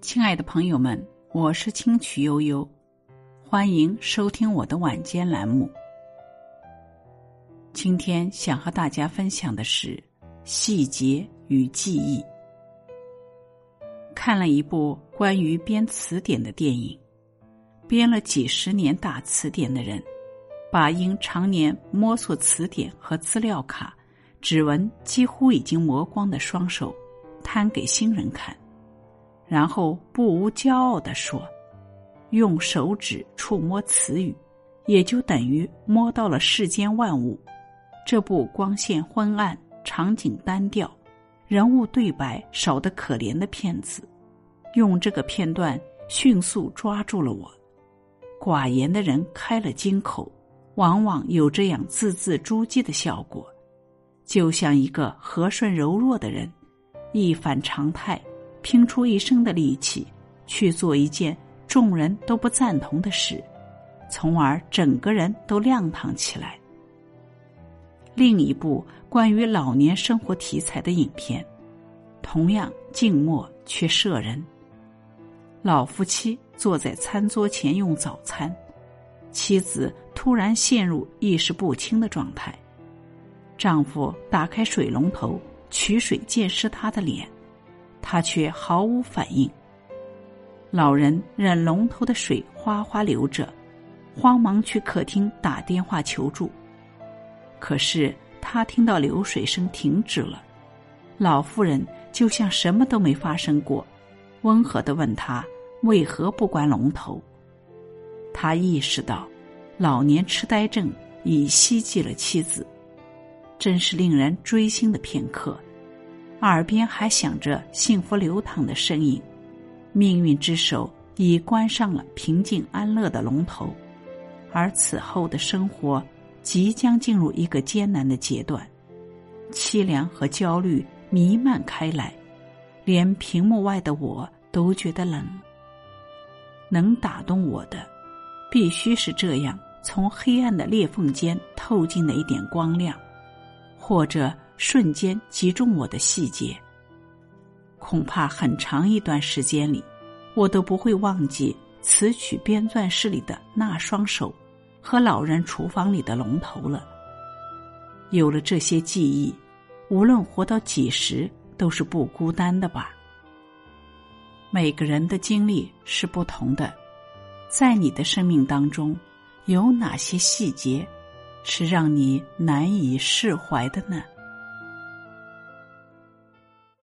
亲爱的朋友们，我是清曲悠悠，欢迎收听我的晚间栏目。今天想和大家分享的是细节与记忆。看了一部关于编词典的电影，编了几十年大词典的人，把因常年摸索词典和资料卡，指纹几乎已经磨光的双手，摊给新人看。然后不无骄傲地说：“用手指触摸词语，也就等于摸到了世间万物。”这部光线昏暗、场景单调、人物对白少得可怜的片子，用这个片段迅速抓住了我。寡言的人开了金口，往往有这样字字珠玑的效果，就像一个和顺柔弱的人，一反常态。拼出一生的力气去做一件众人都不赞同的事，从而整个人都亮堂起来。另一部关于老年生活题材的影片，同样静默却摄人。老夫妻坐在餐桌前用早餐，妻子突然陷入意识不清的状态，丈夫打开水龙头取水溅湿她的脸。他却毫无反应。老人任龙头的水哗哗流着，慌忙去客厅打电话求助。可是他听到流水声停止了，老妇人就像什么都没发生过，温和的问他为何不关龙头。他意识到，老年痴呆症已袭击了妻子，真是令人锥心的片刻。耳边还响着幸福流淌的声音，命运之手已关上了平静安乐的龙头，而此后的生活即将进入一个艰难的阶段，凄凉和焦虑弥漫开来，连屏幕外的我都觉得冷。能打动我的，必须是这样从黑暗的裂缝间透进的一点光亮，或者。瞬间击中我的细节，恐怕很长一段时间里，我都不会忘记词曲编纂室里的那双手和老人厨房里的龙头了。有了这些记忆，无论活到几时，都是不孤单的吧。每个人的经历是不同的，在你的生命当中，有哪些细节是让你难以释怀的呢？